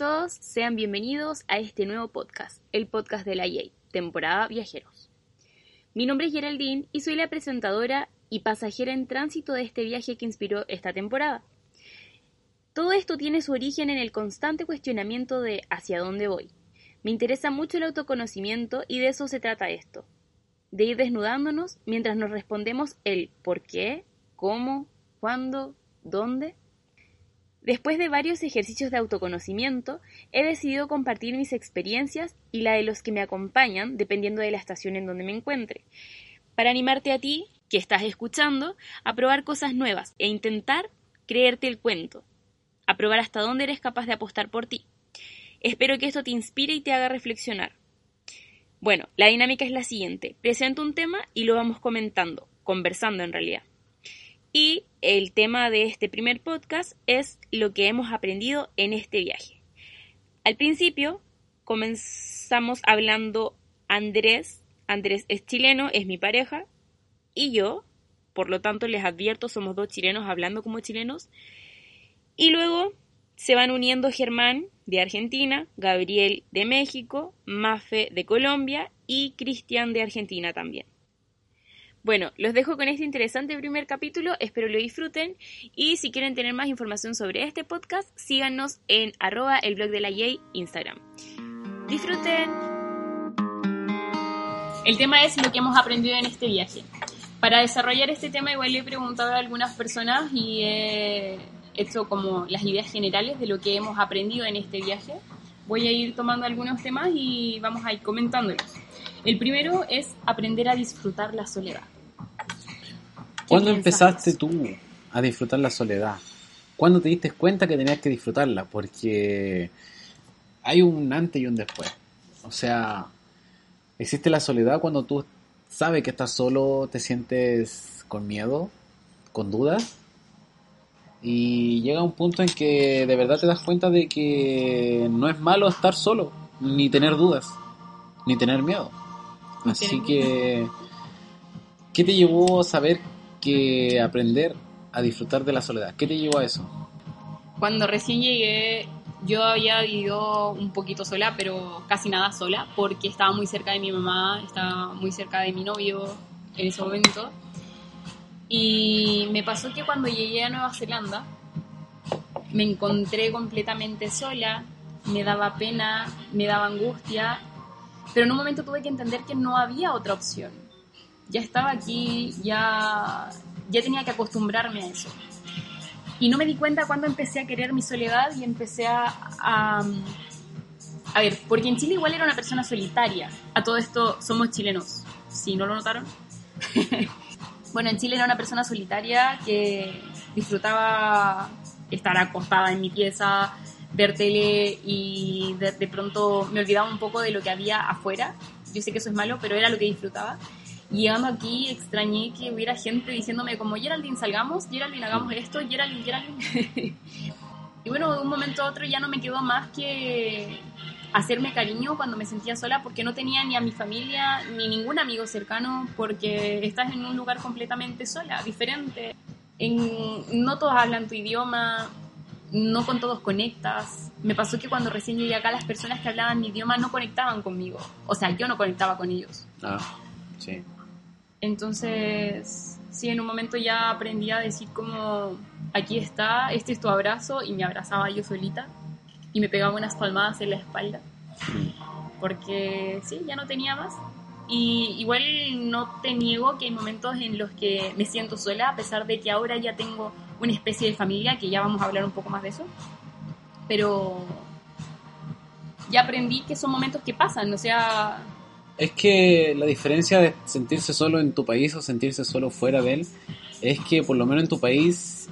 todos, sean bienvenidos a este nuevo podcast, el podcast de la YEI, temporada Viajeros. Mi nombre es Geraldine y soy la presentadora y pasajera en tránsito de este viaje que inspiró esta temporada. Todo esto tiene su origen en el constante cuestionamiento de hacia dónde voy. Me interesa mucho el autoconocimiento y de eso se trata esto, de ir desnudándonos mientras nos respondemos el por qué, cómo, cuándo, dónde Después de varios ejercicios de autoconocimiento, he decidido compartir mis experiencias y la de los que me acompañan, dependiendo de la estación en donde me encuentre, para animarte a ti, que estás escuchando, a probar cosas nuevas e intentar creerte el cuento, a probar hasta dónde eres capaz de apostar por ti. Espero que esto te inspire y te haga reflexionar. Bueno, la dinámica es la siguiente. Presento un tema y lo vamos comentando, conversando en realidad. Y el tema de este primer podcast es lo que hemos aprendido en este viaje. Al principio comenzamos hablando Andrés, Andrés es chileno, es mi pareja, y yo, por lo tanto les advierto, somos dos chilenos hablando como chilenos. Y luego se van uniendo Germán de Argentina, Gabriel de México, Mafe de Colombia y Cristian de Argentina también. Bueno, los dejo con este interesante primer capítulo, espero lo disfruten y si quieren tener más información sobre este podcast, síganos en arroba el blog de la Yay Instagram. Disfruten. El tema es lo que hemos aprendido en este viaje. Para desarrollar este tema igual le he preguntado a algunas personas y he hecho como las ideas generales de lo que hemos aprendido en este viaje. Voy a ir tomando algunos temas y vamos a ir comentándolos. El primero es aprender a disfrutar la soledad. ¿Cuándo empezaste tú a disfrutar la soledad? ¿Cuándo te diste cuenta que tenías que disfrutarla? Porque hay un antes y un después. O sea, existe la soledad cuando tú sabes que estás solo, te sientes con miedo, con dudas. Y llega un punto en que de verdad te das cuenta de que no es malo estar solo, ni tener dudas, ni tener miedo. Así que, ¿qué te llevó a saber que aprender a disfrutar de la soledad? ¿Qué te llevó a eso? Cuando recién llegué, yo había vivido un poquito sola, pero casi nada sola, porque estaba muy cerca de mi mamá, estaba muy cerca de mi novio en ese momento. Y me pasó que cuando llegué a Nueva Zelanda, me encontré completamente sola, me daba pena, me daba angustia pero en un momento tuve que entender que no había otra opción. Ya estaba aquí, ya, ya tenía que acostumbrarme a eso. Y no me di cuenta cuando empecé a querer mi soledad y empecé a, a, a ver, porque en Chile igual era una persona solitaria. A todo esto somos chilenos, si no lo notaron. bueno, en Chile era una persona solitaria que disfrutaba estar acostada en mi pieza, ver tele y de, pronto me olvidaba un poco de lo que había afuera. Yo sé que eso es malo, pero era lo que disfrutaba. Y llegando aquí extrañé que hubiera gente diciéndome como Geraldine salgamos, Geraldine hagamos esto, Geraldine, Geraldine. y bueno, de un momento a otro ya no me quedó más que hacerme cariño cuando me sentía sola porque no tenía ni a mi familia ni ningún amigo cercano porque estás en un lugar completamente sola, diferente. En, no todos hablan tu idioma, no con todos conectas. Me pasó que cuando recién llegué acá las personas que hablaban mi idioma no conectaban conmigo. O sea, yo no conectaba con ellos. Ah, sí. Entonces, sí, en un momento ya aprendí a decir como, aquí está, este es tu abrazo, y me abrazaba yo solita y me pegaba unas palmadas en la espalda. Porque sí, ya no tenía más. Y igual no te niego que hay momentos en los que me siento sola, a pesar de que ahora ya tengo una especie de familia, que ya vamos a hablar un poco más de eso. Pero ya aprendí que son momentos que pasan, o sea... Es que la diferencia de sentirse solo en tu país o sentirse solo fuera de él es que por lo menos en tu país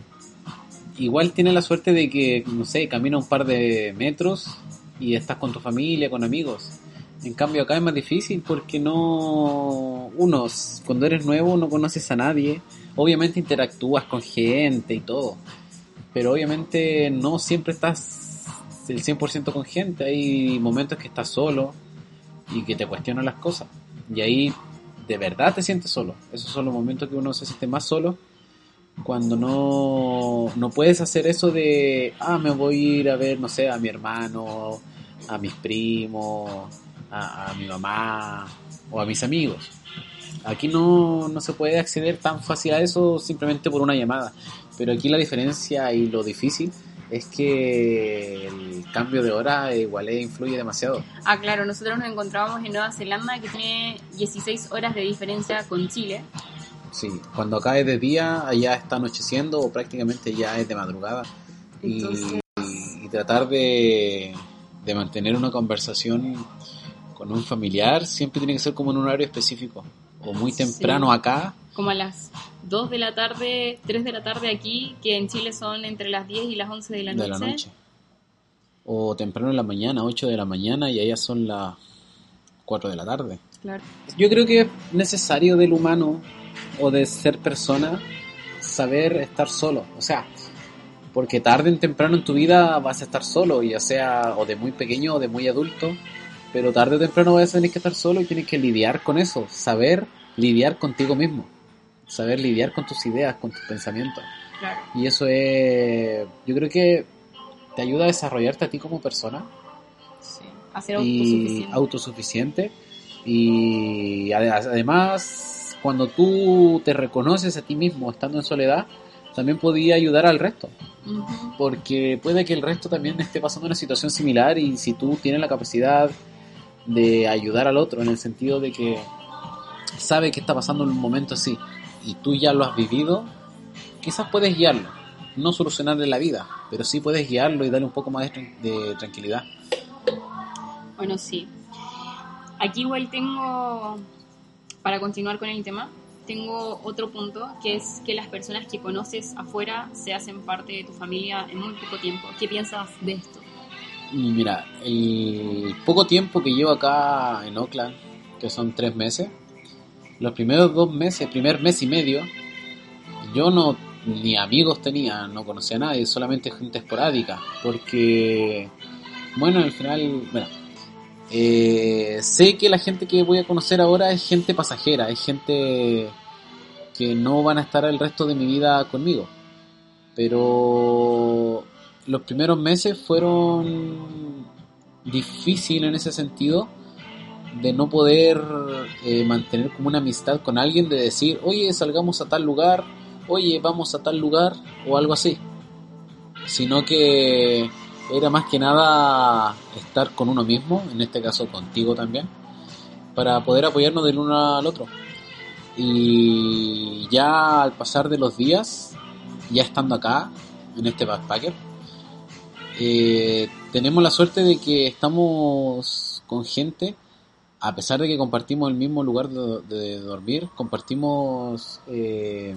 igual tienes la suerte de que, no sé, camina un par de metros y estás con tu familia, con amigos. En cambio acá es más difícil porque no... Uno, cuando eres nuevo no conoces a nadie, obviamente interactúas con gente y todo, pero obviamente no siempre estás el 100% con gente, hay momentos que estás solo y que te cuestionan las cosas, y ahí de verdad te sientes solo, esos son los momentos que uno se siente más solo, cuando no, no puedes hacer eso de, ah, me voy a ir a ver, no sé, a mi hermano, a mis primos, a, mi mamá o a mis amigos. Aquí no, no se puede acceder tan fácil a eso simplemente por una llamada. Pero aquí la diferencia y lo difícil es que el cambio de hora igual influye demasiado. Ah, claro, nosotros nos encontrábamos en Nueva Zelanda que tiene 16 horas de diferencia con Chile. Sí, cuando acá es de día, allá está anocheciendo o prácticamente ya es de madrugada. Y, tratar de, de mantener una conversación con un familiar siempre tiene que ser como en un horario específico. O muy temprano acá. Como a las 2 de la tarde, 3 de la tarde aquí, que en Chile son entre las 10 y las 11 de la noche. De la noche. O temprano en la mañana, 8 de la mañana, y allá son las 4 de la tarde. Claro. Yo creo que es necesario del humano o de ser persona saber estar solo. O sea, porque tarde o temprano en tu vida vas a estar solo, ya sea o de muy pequeño o de muy adulto, pero tarde o temprano vas a tener que estar solo y tienes que lidiar con eso, saber lidiar contigo mismo, saber lidiar con tus ideas, con tus pensamientos. Y eso es, yo creo que te ayuda a desarrollarte a ti como persona. Sí. A ser autosuficiente. Y autosuficiente. Y además, cuando tú te reconoces a ti mismo estando en soledad, también podía ayudar al resto. Porque puede que el resto también esté pasando una situación similar y si tú tienes la capacidad de ayudar al otro en el sentido de que sabe que está pasando un momento así y tú ya lo has vivido, quizás puedes guiarlo. No solucionarle la vida, pero sí puedes guiarlo y darle un poco más de, tranquilidad. Bueno, sí. Aquí igual tengo, para continuar con el tema, tengo otro punto, que es que las personas que conoces afuera se hacen parte de tu familia en muy poco tiempo. ¿Qué piensas de esto? Mira, el poco tiempo que llevo acá en Oakland, que son tres meses, los primeros dos meses, primer mes y medio, yo no ni amigos tenía, no conocía a nadie, solamente gente esporádica, porque, bueno, al final, bueno, eh, sé que la gente que voy a conocer ahora es gente pasajera, es gente que no van a estar el resto de mi vida conmigo, pero los primeros meses fueron difíciles en ese sentido de no poder eh, mantener como una amistad con alguien, de decir, oye, salgamos a tal lugar, oye, vamos a tal lugar, o algo así. Sino que era más que nada estar con uno mismo, en este caso contigo también, para poder apoyarnos del uno al otro. Y ya al pasar de los días, ya estando acá, en este backpacker, eh, tenemos la suerte de que estamos con gente a pesar de que compartimos el mismo lugar de, dormir, compartimos eh,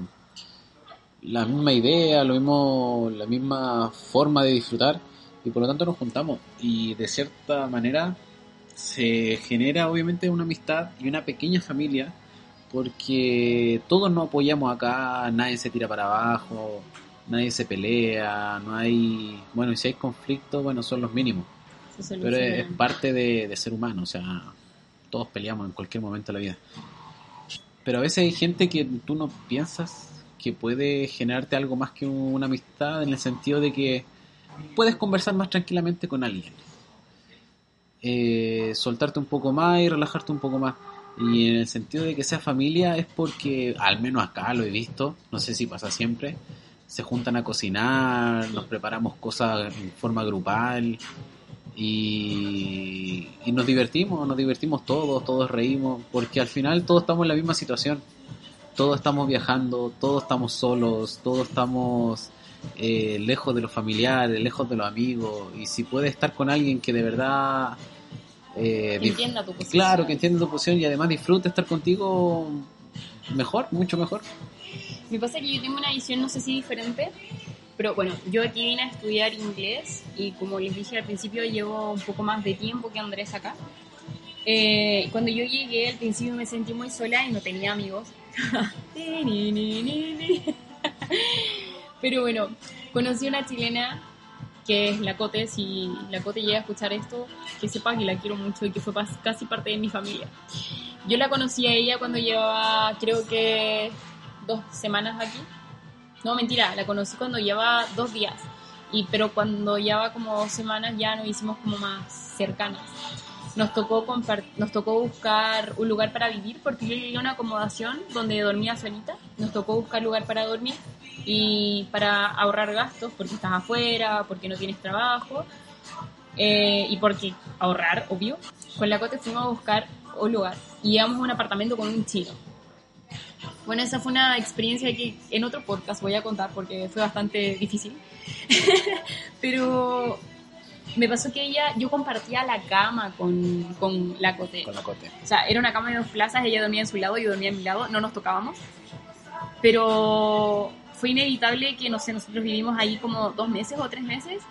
la misma idea, lo mismo, la misma forma de disfrutar y por lo tanto nos juntamos. Y de cierta manera se genera obviamente una amistad y una pequeña familia porque todos nos apoyamos acá, nadie se tira para abajo, nadie se pelea, no hay, bueno, y si hay conflictos, bueno, son los mínimos. Pero es, parte de, de ser humano, o sea, todos peleamos en cualquier momento de la vida. Pero a veces hay gente que tú no piensas que puede generarte algo más que una amistad en el sentido de que puedes conversar más tranquilamente con alguien. Eh, soltarte un poco más y relajarte un poco más. Y en el sentido de que sea familia es porque, al menos acá lo he visto, no sé si pasa siempre, se juntan a cocinar, nos preparamos cosas en forma grupal, y, nos divertimos, nos divertimos todos, todos reímos, porque al final todos estamos en la misma situación. Todos estamos viajando, todos estamos solos, todos estamos eh, lejos de los familiares, lejos de los amigos. Y si puedes estar con alguien que de verdad... Eh, entienda tu posición. Claro, que entienda tu posición y además disfrute estar contigo, mejor, mucho mejor. Me pasa que yo tengo una visión, no sé si diferente, pero bueno, yo aquí vine a estudiar inglés y como les dije al principio llevo un poco más de tiempo que Andrés acá. Eh, cuando yo llegué al principio me sentí muy sola y no tenía amigos. Pero bueno, conocí a una chilena que es la Cote, si la Cote llega a escuchar esto, que sepa que la quiero mucho y que fue casi parte de mi familia. Yo la conocí a ella cuando llevaba creo que dos semanas aquí No, mentira, la conocí cuando llevaba dos días. Y, pero cuando llevaba como dos semanas ya nos hicimos como más cercanas. Nos tocó, nos tocó buscar un lugar para vivir porque yo llegué a una acomodación donde dormía solita. Nos tocó buscar lugar para dormir y para ahorrar gastos porque estás afuera, porque no tienes trabajo eh, y porque ahorrar, obvio. Con la Cote fuimos a buscar un lugar y llegamos a un apartamento con un chino. Bueno, esa fue una experiencia que en otro podcast voy a contar porque fue bastante difícil. Pero me pasó que ella, yo compartía la cama con, con la Cote. Con la Cote. O sea, era una cama de dos plazas, ella dormía en su lado, yo dormía en mi lado, no nos tocábamos. Pero fue inevitable que, no sé, nosotros vivimos ahí como dos meses o tres meses,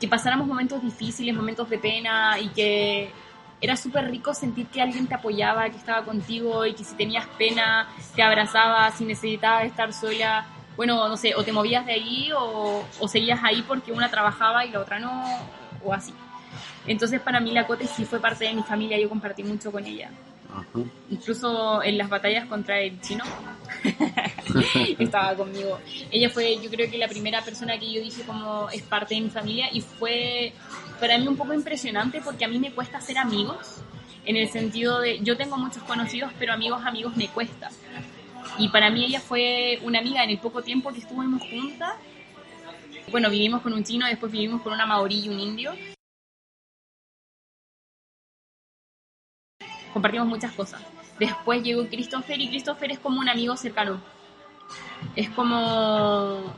que pasáramos momentos difíciles, momentos de pena y que era súper rico sentir que alguien te apoyaba, que estaba contigo y que si tenías pena te abrazaba, si necesitabas estar sola, bueno, no sé, o te movías de ahí o, o seguías ahí porque una trabajaba y la otra no, o así. Entonces para mí la Cote sí fue parte de mi familia, yo compartí mucho con ella. Incluso en las batallas contra el chino estaba conmigo. Ella fue, yo creo que la primera persona que yo dije como es parte de mi familia y fue para mí un poco impresionante porque a mí me cuesta ser amigos en el sentido de yo tengo muchos conocidos pero amigos amigos me cuesta. Y para mí ella fue una amiga en el poco tiempo que estuvimos juntas. Bueno, vivimos con un chino, después vivimos con una maorí y un indio. compartimos muchas cosas. Después llegó Christopher y Christopher es como un amigo cercano. Es como...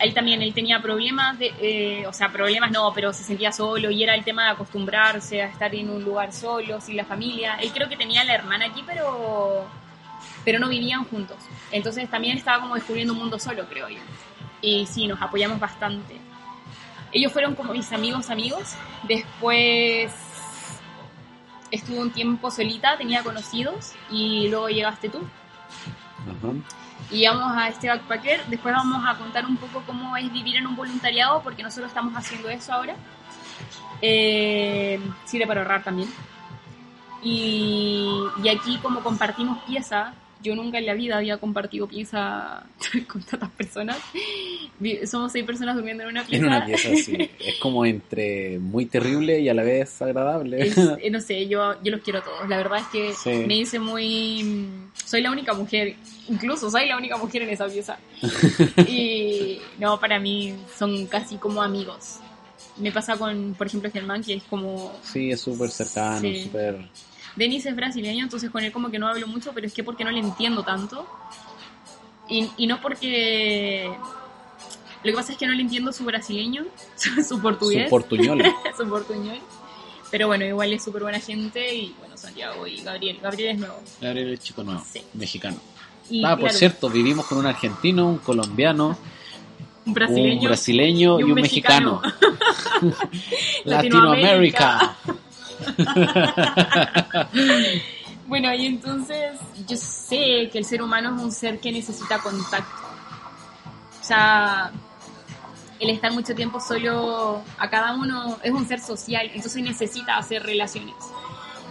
Ahí también él tenía problemas, de, eh, o sea, problemas no, pero se sentía solo y era el tema de acostumbrarse a estar en un lugar solo, sin la familia. Él creo que tenía la hermana aquí, pero, pero no vivían juntos. Entonces también estaba como descubriendo un mundo solo, creo yo. Y sí, nos apoyamos bastante. Ellos fueron como mis amigos amigos. Después estuve un tiempo solita, tenía conocidos y luego llegaste tú. Y vamos a este backpacker. Después vamos a contar un poco cómo es vivir en un voluntariado, porque nosotros estamos haciendo eso ahora. Eh, sirve para ahorrar también. Y, y aquí como compartimos pieza, yo nunca en la vida había compartido pieza con tantas personas. Somos seis personas durmiendo en una pieza. En una pieza, sí. Es como entre muy terrible y a la vez agradable. Eh, no sé, yo, yo los quiero a todos. La verdad es que me hice muy... Soy la única mujer, incluso soy la única mujer en esa pieza. y no, para mí son casi como amigos. Me pasa con, por ejemplo, Germán, que es como... Sí, es súper cercano, súper Denis es brasileño, entonces con él como que no hablo mucho, pero es que porque no le entiendo tanto. Y, no porque... Lo que pasa es que no le entiendo su brasileño, su portugués. Su portuñol. su portuñol. Pero bueno, igual es súper buena gente y bueno, Santiago y Gabriel. Gabriel es nuevo. Gabriel es chico nuevo, mexicano. ah, por cierto, vivimos con un argentino, un colombiano, un brasileño, un brasileño y un, mexicano. Latinoamérica. bueno, y entonces yo sé que el ser humano es un ser que necesita contacto. O sea, el estar mucho tiempo solo a cada uno es un ser social, entonces necesita hacer relaciones.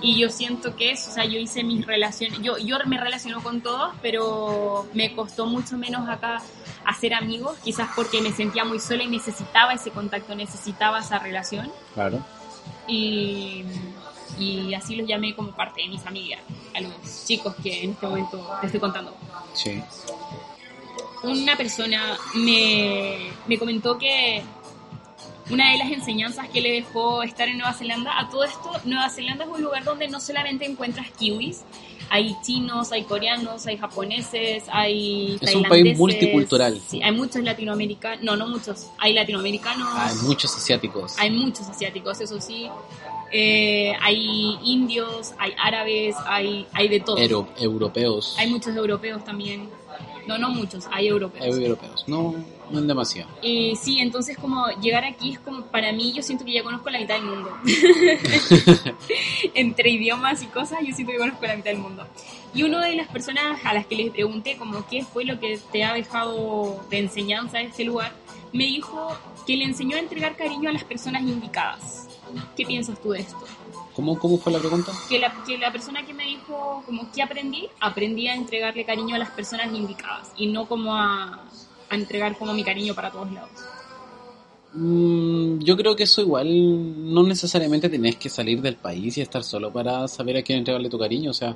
Y yo siento que eso, o sea, yo hice mis relaciones, yo, yo me relaciono con todos, pero me costó mucho menos acá hacer amigos, quizás porque me sentía muy sola y necesitaba ese contacto, necesitaba esa relación. Claro. Y, y así los llamé como parte de mi familia, a los chicos que en este momento te estoy contando. Sí. Una persona me, me comentó que una de las enseñanzas que le dejó estar en Nueva Zelanda, a todo esto, Nueva Zelanda es un lugar donde no solamente encuentras kiwis, hay chinos, hay coreanos, hay japoneses, hay Es un país multicultural. Sí, hay muchos latinoamericanos, no, no muchos, hay latinoamericanos. Hay muchos asiáticos. Hay muchos asiáticos, eso sí. Eh, hay indios, hay árabes, hay, hay de todo. europeos. Hay muchos europeos también. No, no muchos, hay europeos. Hay europeos, no, no en demasiado. Y sí, entonces como llegar aquí es como, para mí yo siento que ya conozco la mitad del mundo. Entre idiomas y cosas, yo siento que conozco la mitad del mundo. Y una de las personas a las que les pregunté como qué fue lo que te ha dejado de enseñanza este lugar, me dijo que le enseñó a entregar cariño a las personas indicadas. ¿Qué piensas tú de esto? ¿Cómo, ¿Cómo fue la pregunta? Que la, que la persona que me dijo, como, ¿qué aprendí? Aprendí a entregarle cariño a las personas indicadas y no como a, a entregar como mi cariño para todos lados. Mm, yo creo que eso igual no necesariamente tenés que salir del país y estar solo para saber a quién entregarle tu cariño. O sea,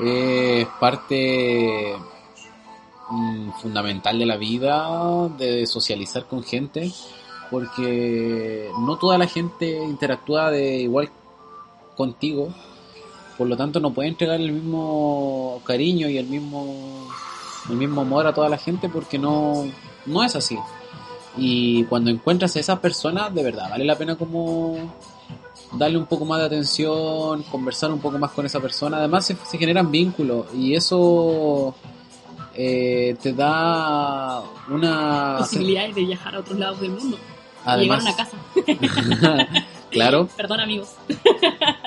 es parte mm, fundamental de la vida, de socializar con gente, porque no toda la gente interactúa de igual contigo, por lo tanto no puede entregar el mismo cariño y el mismo el mismo amor a toda la gente porque no, no es así. Y cuando encuentras a esas personas, de verdad, vale la pena como darle un poco más de atención, conversar un poco más con esa persona. Además, se, generan vínculos y eso eh, te da una. Posibilidades de viajar a otros lados del mundo. Además, llegar a una casa. claro. Perdón, amigos.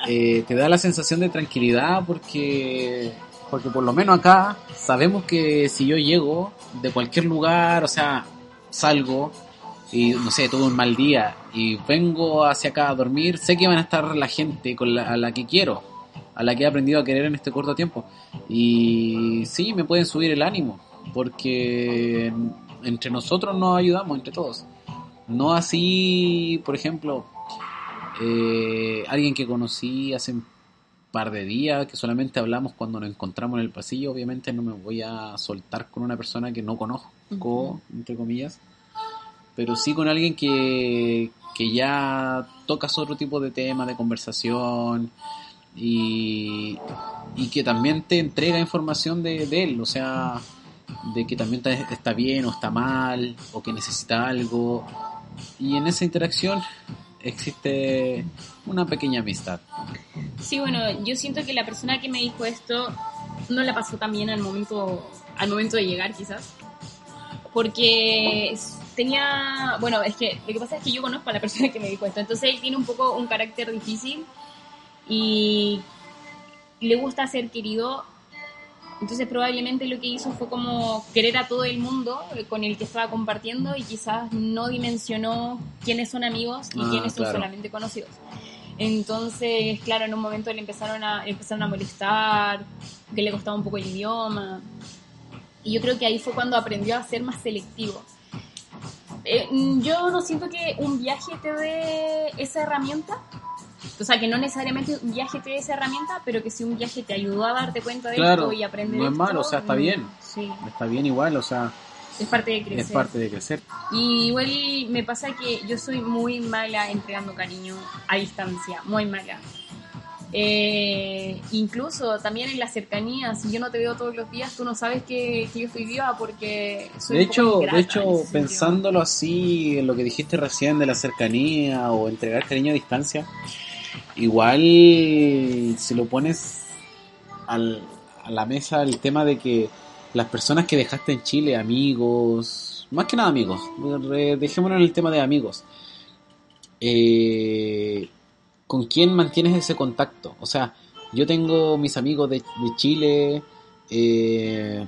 Eh, te da la sensación de tranquilidad porque. Porque por lo menos acá sabemos que si yo llego de cualquier lugar, o sea, salgo y no sé, tuve un mal día y vengo hacia acá a dormir, sé que van a estar la gente con la, a la que quiero, a la que he aprendido a querer en este corto tiempo. Y sí, me pueden subir el ánimo, porque entre nosotros nos ayudamos, entre todos. No así, por ejemplo, eh, alguien que conocí hace un par de días, que solamente hablamos cuando nos encontramos en el pasillo, obviamente no me voy a soltar con una persona que no conozco, entre comillas pero sí con alguien que, que ya tocas otro tipo de tema, de conversación y, y que también te entrega información de, de, él, o sea, de que también está bien o está mal o que necesita algo. Y en esa interacción existe una pequeña amistad. Sí, bueno, yo siento que la persona que me dijo esto no la pasó tan bien al momento, al momento de llegar quizás, porque tenía, bueno, es que lo que pasa es que yo conozco a la persona que me dijo esto, entonces él tiene un poco un carácter difícil y le gusta ser querido, entonces probablemente lo que hizo fue como querer a todo el mundo con el que estaba compartiendo y quizás no dimensionó quiénes son amigos y ah, quiénes son solamente conocidos. Entonces, claro, en un momento le empezaron a, empezaron a molestar, que le costaba un poco el idioma. Y yo creo que ahí fue cuando aprendió a ser más selectivo. Eh, yo no siento que un viaje te dé esa herramienta. O sea, que no necesariamente un viaje te dé esa herramienta, pero que si un viaje te ayudó a darte cuenta de esto y aprender No es malo, o sea, está mm, bien. Sí. Está bien igual, o sea. Es parte de crecer. Es parte de crecer. Y igual me pasa que yo soy muy mala entregando cariño a distancia, muy mala. Eh, incluso también en la cercanía, si yo no te veo todos los días, tú no sabes que, yo estoy viva porque soy De hecho, de hecho pensándolo así, en lo que dijiste recién de la cercanía o entregar cariño a distancia, igual si lo pones al, a la mesa el tema de que las personas que dejaste en Chile, amigos, más que nada amigos, dejémonos en el tema de amigos, eh, con quién mantienes ese contacto. O sea, yo tengo mis amigos de, Chile, eh,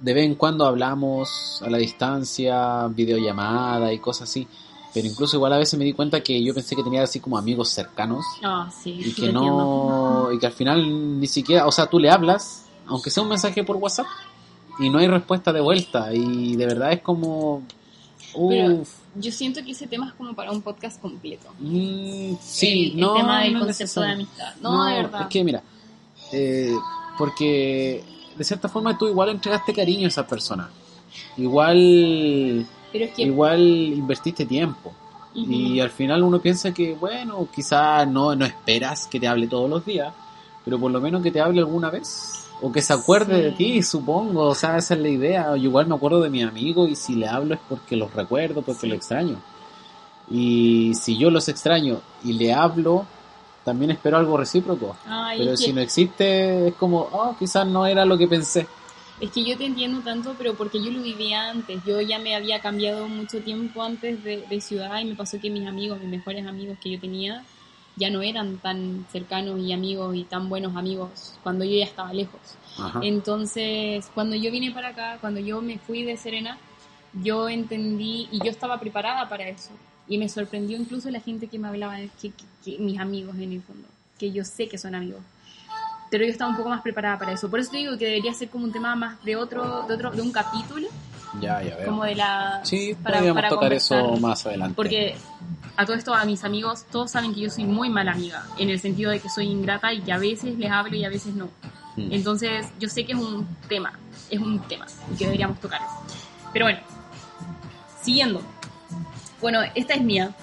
de vez en cuando hablamos a la distancia, videollamada y cosas así. Pero incluso igual a veces me di cuenta que yo pensé que tenía así como amigos cercanos. Ah, sí, y que no, y que al final ni siquiera, o sea, tú le hablas, aunque sea un mensaje por WhatsApp, y no hay respuesta de vuelta. Y de verdad es como, yo siento que ese tema es como para un podcast completo. Mm, sí, el, no. El tema del concepto de amistad. No, de verdad. Es que mira, eh, porque de cierta forma tú igual entregaste cariño a esa persona. Igual. Igual invertiste tiempo. Y al final uno piensa que, bueno, quizás no, no esperas que te hable todos los días, pero por lo menos que te hable alguna vez o que se acuerde de ti, supongo, o sea, esa es la idea. Yo igual me acuerdo de mi amigo y si le hablo es porque los recuerdo, porque lo extraño. Y si yo los extraño y le hablo, también espero algo recíproco. pero si no existe, es como, oh, quizás no era lo que pensé. Es que yo te entiendo tanto, pero porque yo lo vivía antes. Yo ya me había cambiado mucho tiempo antes de, de ciudad y me pasó que mis amigos, mis mejores amigos que yo tenía, ya no eran tan cercanos y amigos y tan buenos amigos cuando yo ya estaba lejos. Entonces, cuando yo vine para acá, cuando yo me fui de Serena, yo entendí y yo estaba preparada para eso. Y me sorprendió incluso la gente que me hablaba, que, mis amigos en el fondo, que yo sé que son amigos. Pero yo estaba un poco más preparada para eso. Por eso te digo que debería ser como un tema más de otro, de otro, de un capítulo, Ya, ya veo. Como de la... Sí, para- podríamos para tocar eso más adelante. Porque a todo esto, a mis amigos, todos saben que yo soy muy mala amiga, en el sentido de que soy ingrata y que a veces les hablo y a veces no. Mm. Entonces, yo sé que es un tema, es un tema y que deberíamos tocar. Pero bueno, siguiendo. Bueno, esta es mía.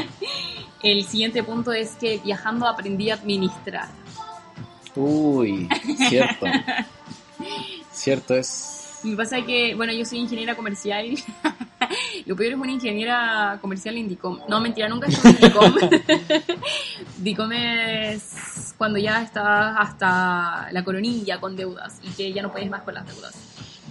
el siguiente punto es que viajando aprendí a administrar. Uy, cierto. cierto es. Me pasa que, bueno, yo soy ingeniera comercial. Lo peor es una ingeniera comercial en DICOM. No, mentira, nunca estuve en DICOM. DICOM es cuando ya estás hasta la coronilla con deudas y que ya no puedes más con las deudas.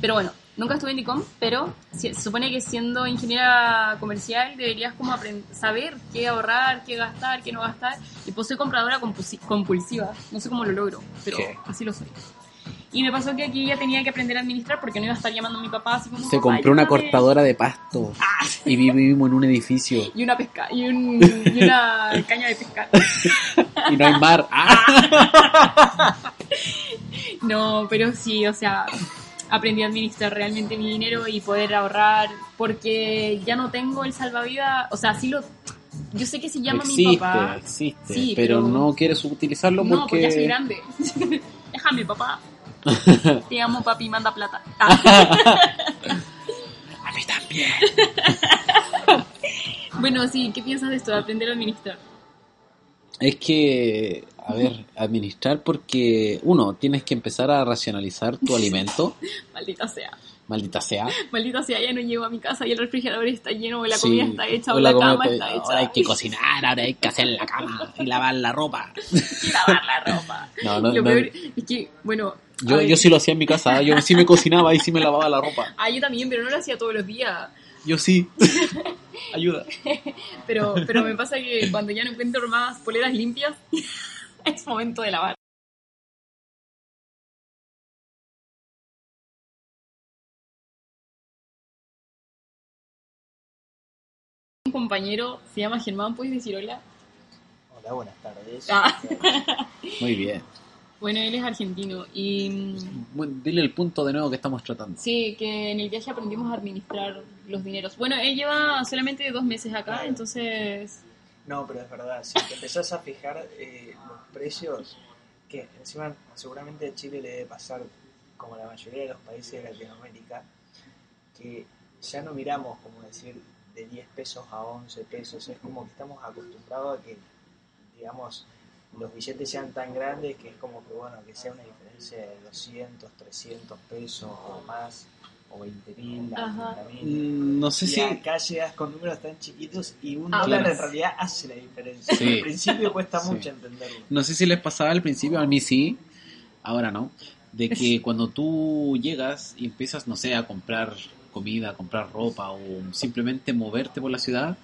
Pero bueno, nunca estuve en DICOM, pero se se supone que siendo ingeniera comercial deberías como saber qué ahorrar, qué gastar, qué no gastar. Y pues soy compradora compulsi- compulsiva. No sé cómo lo logro, pero ¿Qué? así lo soy. Y me pasó que aquí ya tenía que aprender a administrar porque no iba a estar llamando a mi papá así como... Se "Papá, compró una ayúdame". cortadora de pasto Ah, y vivimos en un edificio y una pesca y, un, y una caña de pescar. y no hay mar. ¡Ah! No, pero sí, o sea, aprendí a administrar realmente mi dinero y poder ahorrar porque ya no tengo el salvavidas, o sea, sí lo... Yo sé que se llama mi papá. existe, Sí, pero, pero- no quieres utilizarlo No, porque porque ya soy grande. Déjame, papá. Te amo, papi, manda plata. A mí también. Bueno, sí, ¿qué piensas de esto, de aprender a administrar? Es que, a ver, administrar porque, uno, tienes que empezar a racionalizar tu alimento, Maldita sea. maldita sea. Maldita sea, ya no llego a mi casa y el refrigerador está lleno, o la Sí, comida está hecha, o, la, cama está- está hecha. Ahora hay que cocinar, ahora hay que hacer la cama y lavar la ropa. y lavar la ropa. No, no, Lo no. peor es que, bueno. Yo, yo sí lo hacía en mi casa, yo sí me cocinaba y sí me lavaba la ropa. Ah, yo también, pero no lo hacía todos los días. Yo sí. Ayuda. Pero, pero me pasa que cuando ya no encuentro más poleras limpias, es momento de lavar. Un compañero se llama Germán, ¿puedes decir hola? Hola, buenas tardes. Ah. Muy bien. Bueno, él es argentino y mm, Bueno, dile el punto de nuevo que estamos tratando. sí, que en el viaje aprendimos a administrar los dineros. Bueno, él lleva solamente dos meses acá, entonces No, pero es verdad, si te empezás a fijar eh, los precios, que encima seguramente a Chile le debe pasar, como la mayoría de los países de Latinoamérica, que ya no miramos, como decir, de 10 pesos a 11 pesos, es como que estamos acostumbrados a que, digamos, los billetes sean tan grandes que es como que, bueno, que sea una diferencia de 200, 300 pesos o más, o 20 mil, Ajá. Mm, No sé y si. acá llegas con números tan chiquitos y un Ah, dólar claro. en realidad hace la diferencia. Sí. Al principio cuesta Sí. mucho entenderlo. No sé si les pasaba al principio, a mí sí, ahora no, de que cuando tú llegas y empiezas, no sé, a comprar comida, a comprar ropa o simplemente moverte por la ciudad,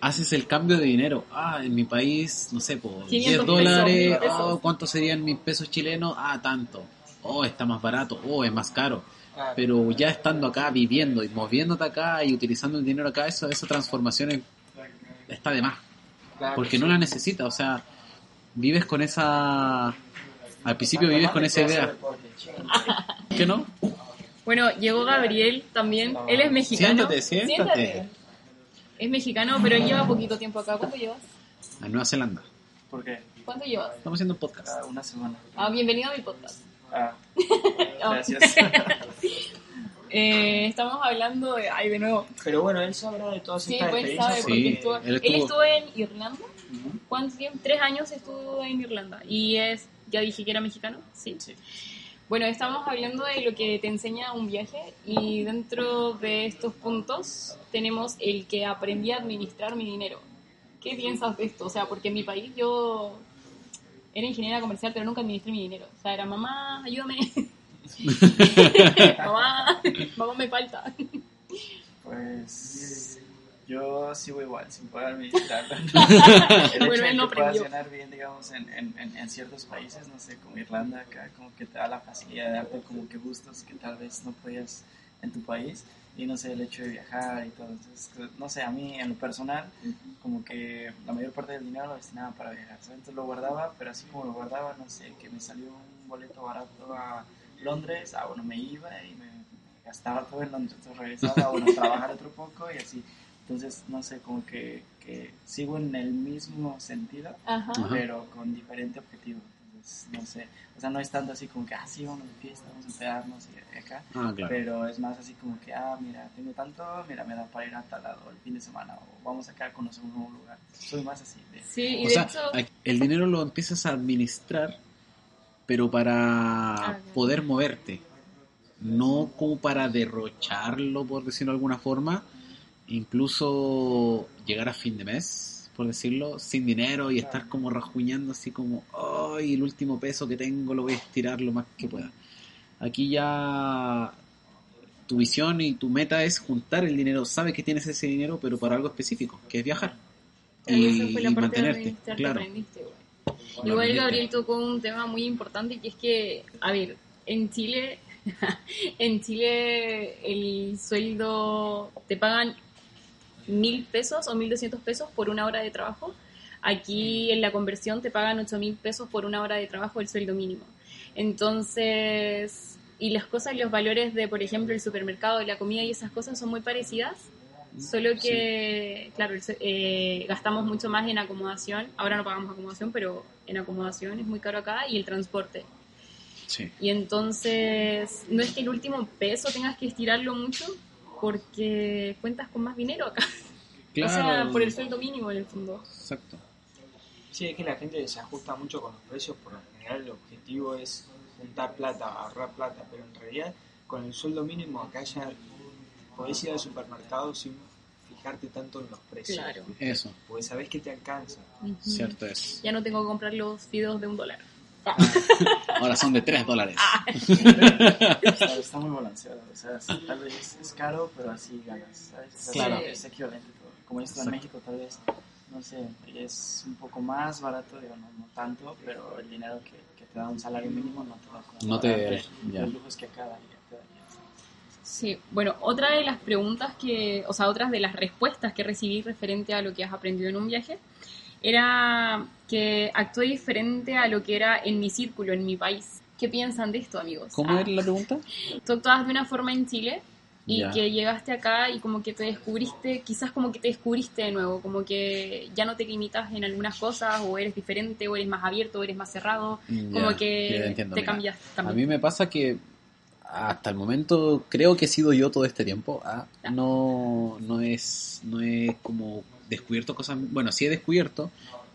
haces el cambio de dinero. Ah, en mi país, no sé, por 10 500 dólares, pesos. oh, ¿cuánto serían mis pesos chilenos? Ah, tanto. Oh, está más barato, oh, es más caro. Pero ya estando acá, viviendo y moviéndote acá y utilizando el dinero acá, eso, esa transformación es- está de más porque no la necesita, o sea, vives con esa... Al principio vives con esa idea, ¿qué no? Bueno, llegó Gabriel también. Él es mexicano. Siéntate, siéntate. Es mexicano, pero él lleva poquito tiempo acá. ¿Cuánto llevas? A Nueva Zelanda. ¿Por qué? ¿Cuánto llevas? Estamos haciendo un podcast. Ah, una semana. Ah, bienvenido a mi podcast. Ah, Ah. gracias. Eh, estamos hablando de... Ay, de nuevo. Pero bueno, él sabrá de todas Sí, estas pues experiencias. sabe, Sí, porque porque- estuvo, él él, estuvo- estuvo en Irlanda. ¿Cuánto tiempo? Tres años estuvo en Irlanda. Y es... Ya dije que era mexicano. Sí. Sí. Bueno, estamos hablando de lo que te enseña un viaje y dentro de estos puntos tenemos el que aprendí a administrar mi dinero. ¿Qué piensas de esto? O sea, porque en mi país yo era ingeniera comercial, pero nunca administré mi dinero. O sea, era mamá, ayúdame. mamá, mamá me falta. Pues yo sigo igual, sin poder administrarlo. El hecho de que puedas ganar bien, digamos, en, en, en, en ciertos países, no sé, como Irlanda, acá, como que te da la facilidad de darte como que gustos que tal vez no podías en tu país. Y no sé, el hecho de viajar y todo. Entonces, no sé, a mí en lo personal, como que la mayor parte del dinero lo destinaba para viajar. ¿sabes? Entonces lo guardaba, pero así como lo guardaba, no sé, que me salió un boleto barato a Londres, ah, bueno, me iba y me, me estaba todo en Londres, entonces regresaba, bueno, trabajar otro poco y así. Entonces, no sé, como que, que sigo en el mismo sentido, Ajá. pero con diferente objetivo. Entonces, no sé, o sea, no es tanto así como que, ah, sí, vamos de fiesta, vamos a emplearnos y acá, Ah, claro. pero es más así como que, ah, mira, tengo tanto, mira, me da para ir a tal lado el fin de semana o vamos acá a conocer un nuevo lugar. Soy más así. De, Sí, y O de sea, hecho, el dinero lo empiezas a administrar, pero para Ah, poder moverte, no como para derrocharlo, por decirlo de alguna forma, incluso llegar a fin de mes, por decirlo, sin dinero y estar como rajuñando así como, ay, el último peso que tengo lo voy a estirar lo más que pueda. Aquí ya tu visión y tu meta es juntar el dinero, sabes que tienes ese dinero, pero para algo específico, que es viajar. y esa fue la y parte de mantenerte, que claro. aprendiste, güey. Bueno, Igual. Gabriel tocó un tema muy importante que es que, a ver, en Chile, en Chile el sueldo te pagan mil pesos o mil doscientos pesos por una hora de trabajo. Aquí en la conversión te pagan ocho mil pesos por una hora de trabajo el sueldo mínimo. Entonces, y las cosas, los valores de, por ejemplo, el supermercado, la comida y esas cosas son muy parecidas. Solo que, claro, el se- eh, gastamos mucho más en acomodación. Ahora no pagamos acomodación, pero en acomodación es muy caro acá y el transporte. Sí. Y entonces, no es que el último peso tengas que estirarlo mucho porque cuentas con más dinero acá. O sea, Claro. por el sueldo mínimo en el fondo. Exacto. Sí, es que la gente se ajusta mucho con los precios, por lo general el objetivo es juntar plata, ahorrar plata, pero en realidad con el sueldo mínimo acá ya podés ir al supermercado sin fijarte tanto en los precios. Claro. Eso, Porque sabés que te alcanza. Cierto es. Ya no tengo que comprar los fideos de un dólar. Ahora son de 3 dólares. Ah. está, está muy balanceado. O sea, sí, tal vez es caro, pero así ganas. ¿sabes? O sea, Claro. Es equivalente todo. Como esto en. México, tal vez, no sé, es un poco más barato, digo, no, no tanto, pero el dinero que, que te da un salario mínimo no te da No te- ya. los lujos que acá daría, te daría. Sí, bueno, otra de las preguntas que, o sea, otras de las respuestas que recibí referente a lo que has aprendido en un viaje, era que actué diferente a lo que era en mi círculo, en mi país. ¿Qué piensan de esto, amigos? ¿Cómo Ah, era la pregunta? Tú actuabas de una forma en Chile y que llegaste acá y como que te descubriste, quizás como que te descubriste de nuevo, como que ya no te limitas en algunas cosas o eres diferente o eres más abierto o eres más cerrado, como Ya, que entiendo, te mira. cambias A también. mí me pasa que hasta el momento creo que he sido yo todo este tiempo. ah. No, no es no es como descubierto cosas. Bueno, sí he descubierto,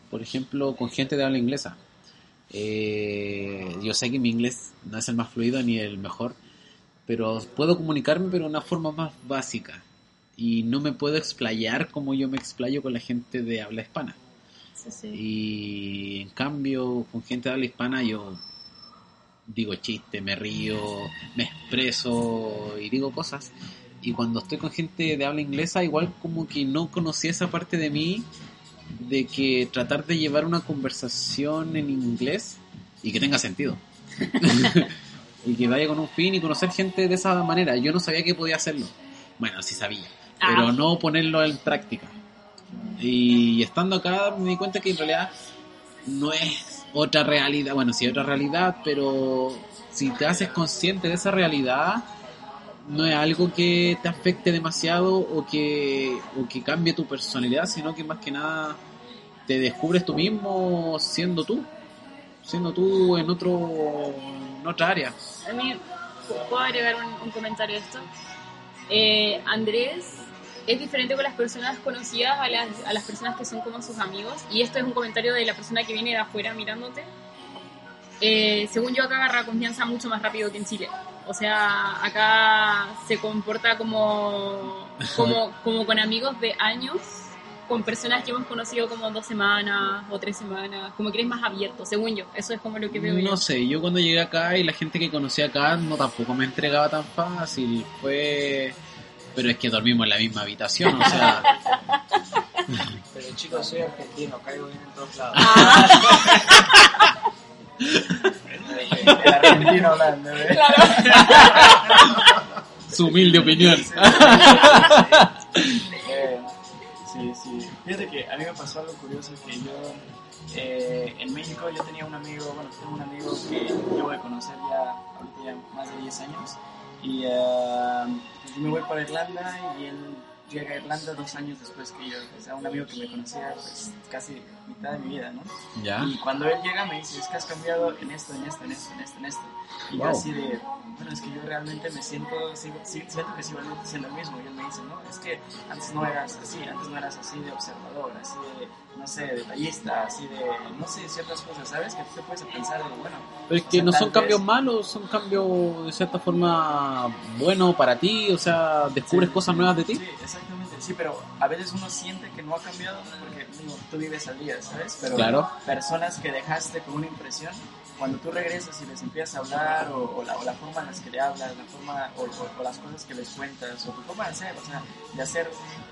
por ejemplo, con gente de habla inglesa. Eh, yo sé que mi inglés no es el más fluido ni el mejor, pero puedo comunicarme pero de una forma más básica. Y no me puedo explayar como yo me explayo con la gente de habla hispana. Sí, sí. Y en cambio, con gente de habla hispana, yo digo chiste, me río, me expreso y digo cosas. Y cuando estoy con gente de habla inglesa, igual como que no conocía esa parte de mí, de que tratar de llevar una conversación en inglés y que tenga sentido. y que vaya con un fin y conocer gente de esa manera. Yo no sabía que podía hacerlo. Bueno, sí sabía, pero Ah. no ponerlo en práctica. Y estando acá me di cuenta que en realidad no es otra realidad, bueno, sí es otra realidad, pero si te haces consciente de esa realidad, no es algo que te afecte demasiado o que, o que cambie tu personalidad, sino que más que nada te descubres tú mismo siendo tú, siendo tú en otro en otra área. A mí, ¿puedo agregar un, un comentario a esto? Eh, Andrés es diferente con las personas conocidas a las, a las personas que son como sus amigos. Y esto es un comentario de la persona que viene de afuera mirándote. Eh, según yo, acá agarra confianza mucho más rápido que en Chile. O sea, acá se comporta como, como, como con amigos de años, con personas que hemos conocido como dos semanas o tres semanas. Como que eres más abierto, según yo. Eso es como lo que veo yo. No sé, yo cuando llegué acá y la gente que conocí acá no tampoco me entregaba tan fácil, fue... Pero es que dormimos en la misma habitación, o sea... Pero chicos, soy argentino, caigo bien en todos lados. El argentino hablando, ¿eh? su humilde opinión. Sí, sí. Fíjate que a mí me pasó algo curioso que yo eh, en México yo tenía un amigo, bueno, tengo un amigo que llevo de conocer ya ahorita ya más de 10 años y eh, yo me voy para Irlanda y él llega a Irlanda dos años después que yo, o sea, un amigo que me conocía pues, casi mitad de mi vida, ¿no? ¿Ya? Y cuando él llega me dice, es que has cambiado en esto, en esto, en esto, en esto, en esto. Y yo Wow. así de, bueno, es que yo realmente me siento, sigo, siento que sigo siendo el mismo. Y él me dice, no, es que antes no eras así, antes no eras así de observador, así de, no sé, detallista, así de, no sé, ciertas cosas, ¿sabes? Que tú te puedes pensar de, bueno, Pero es que sea, no son vez- cambios malos, son cambios de cierta forma buenos para ti, o sea, descubres Sí. cosas nuevas de ti. Sí, exactamente. Sí, pero a veces uno siente que no ha cambiado porque digo, tú vives al día, ¿sabes? Pero Claro. personas que dejaste con una impresión, cuando tú regresas y les empiezas a hablar, o, o la, o la forma en la que le hablas, la forma, o, o- o las cosas que les cuentas, o tu forma de ser, o sea, de hacer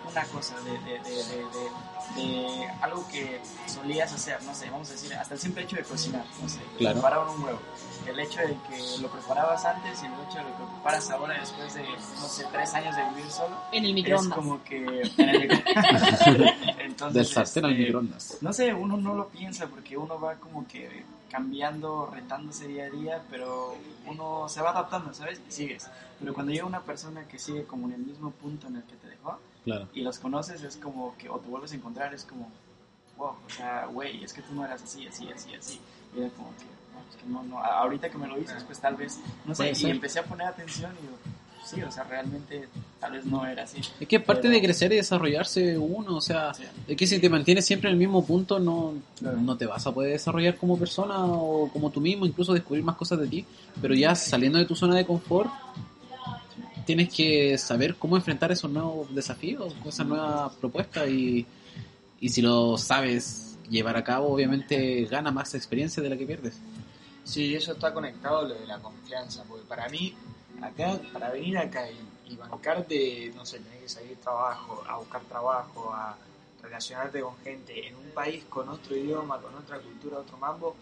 una cosa, de, de, de, de, de- de algo que solías hacer, no sé, vamos a decir, hasta el simple hecho de cocinar, no sé, Claro. preparar un huevo. El hecho de que lo preparabas antes y el hecho de que lo preparas ahora después de, no sé, tres años de vivir solo, En el es microondas. como que en el micro- Entonces, Del sartén al este, microondas. No sé, uno no lo piensa porque uno va como que cambiando, retándose día a día, pero uno se va adaptando, ¿sabes? Y sigues. Pero cuando llega una persona que sigue como en el mismo punto en el que te dejó Claro. y los conoces, es como que, o te vuelves a encontrar, es como, wow, o sea, güey, es que tú no eras así, así, así, así. Y era como que, no, es que no, no, ahorita que me lo dices, pues tal vez, no sé, y empecé a poner atención y digo, sí, o sea, realmente tal vez no era así. Es que es parte Pero- de crecer y desarrollarse uno, o sea, Sí. es que si te mantienes siempre en el mismo punto, no, Claro. no te vas a poder desarrollar como persona o como tú mismo, incluso descubrir más cosas de ti, pero ya saliendo de tu zona de confort, tienes que saber cómo enfrentar esos nuevos desafíos, esas nuevas propuestas y, y si lo sabes llevar a cabo, obviamente gana más experiencia de la que pierdes. Sí, eso está conectado a lo de la confianza, porque para mí, acá, para venir acá y, y bancarte, no sé, tenés que salir trabajo, a buscar trabajo, a relacionarte con gente en un país con otro idioma, con otra cultura, otro mambo,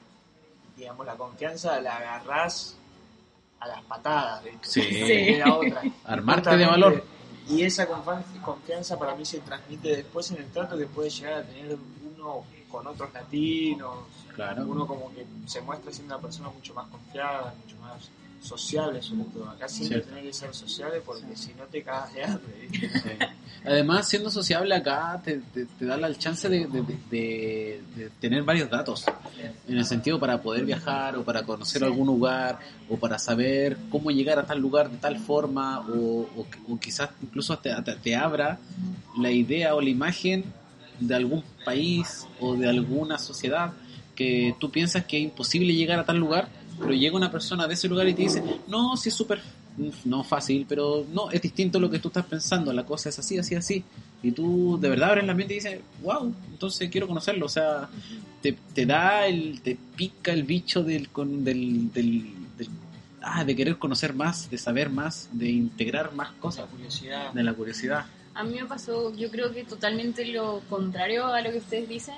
digamos, la confianza la agarrás a las patadas, de, Sí. de la otra. Armarte de valor. Y esa confianza para mí se transmite después en el trato que puede llegar a tener uno con otros latinos, Claro. uno como que se muestra siendo una persona mucho más confiada, mucho más sociable sobre todo. Acá siempre tenés que ser sociable porque si no te cagas de hambre. Sí. Además, siendo sociable acá, te, te- te da la chance de, de- de- de tener varios datos. En el sentido para poder viajar o para conocer algún lugar o para saber cómo llegar a tal lugar de tal forma o, o- o quizás incluso te- te abra la idea o la imagen de algún país o de alguna sociedad que tú piensas que es imposible llegar a tal lugar, pero llega una persona de ese lugar y te dice, no, sí es súper, no fácil, pero no, es distinto lo que tú estás pensando, la cosa es así, así, así. Y tú de verdad abres la mente y dices, wow, entonces quiero conocerlo, o sea, te, te da el, te pica el bicho del, con, del, del, del- ah, de querer conocer más, de saber más, de integrar más La cosas, curiosidad. de la curiosidad. A mí me pasó, yo creo que totalmente lo contrario a lo que ustedes dicen.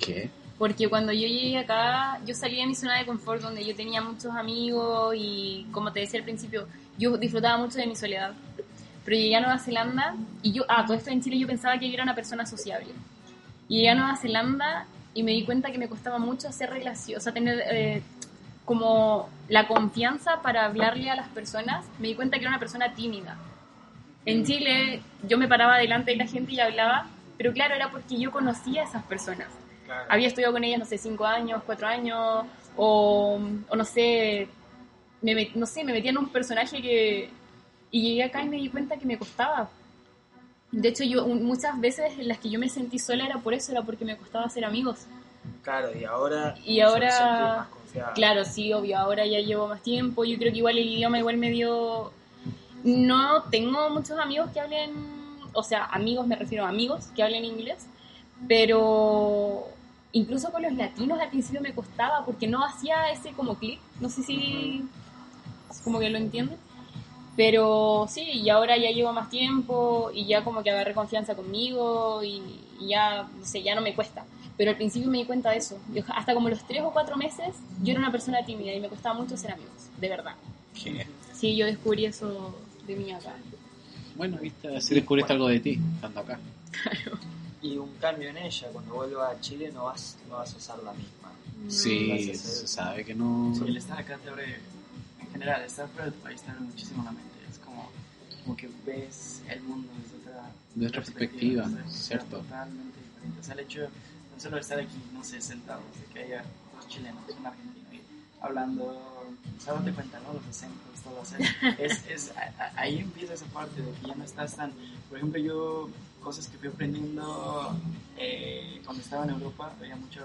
¿Qué? Porque cuando yo llegué acá, yo salí de mi zona de confort donde yo tenía muchos amigos y como te decía al principio, yo disfrutaba mucho de mi soledad. Pero llegué a Nueva Zelanda y yo, ah, todo esto en Chile yo pensaba que yo era una persona sociable. Y llegué a Nueva Zelanda y me di cuenta que me costaba mucho hacer relación, o sea, tener eh, como la confianza para hablarle a las personas. Me di cuenta que era una persona tímida. En Chile yo me paraba delante de la gente y hablaba, pero claro, era porque yo conocía a esas personas Claro. había estudiado con ellas, no sé, cinco años, cuatro años, o, o no sé, me, met- no sé, me metía en un personaje que... Y llegué acá y me di cuenta que me costaba. De hecho, yo muchas veces en las que yo me sentí sola era por eso, era porque me costaba hacer amigos. Claro, y ahora. Y ahora- más. Claro, sí, obvio, ahora ya llevo más tiempo, yo creo que igual el idioma igual me dio... No tengo muchos amigos que hablen, o sea, amigos me refiero a amigos que hablen inglés, pero incluso con los latinos al principio me costaba porque no hacía ese como clic, no sé si como que lo entienden, pero sí, y ahora ya llevo más tiempo y ya como que agarré confianza conmigo y, y ya, no sé, ya no me cuesta. Pero al principio me di cuenta de eso. Yo, hasta como los tres o cuatro meses yo era una persona tímida y me costaba mucho ser amigos, de verdad. ¿Qué? Sí, yo descubrí eso de mí acá. Bueno, viste, así descubriste algo de ti, estando acá. Y un cambio en ella, cuando vuelva a Chile no vas, no vas a ser la misma. Sí, Gracias a se sabe que no... Sí, el estar acá te abre, en general, estar fuera de tu país te abre muchísimo la mente. Es como, De otra perspectiva, sea, cierto. Totalmente diferente. O sea, el hecho no solo estar aquí, no sé, sentados, de que haya dos chilenos, un argentino y hablando, o sea, date cuenta, ¿no? Los acentos, todo. O sea, es, es, a- a- ahí empieza esa parte de que ya no estás tan. Por ejemplo, yo, cosas que fui aprendiendo eh, cuando estaba en Europa, veía mucho,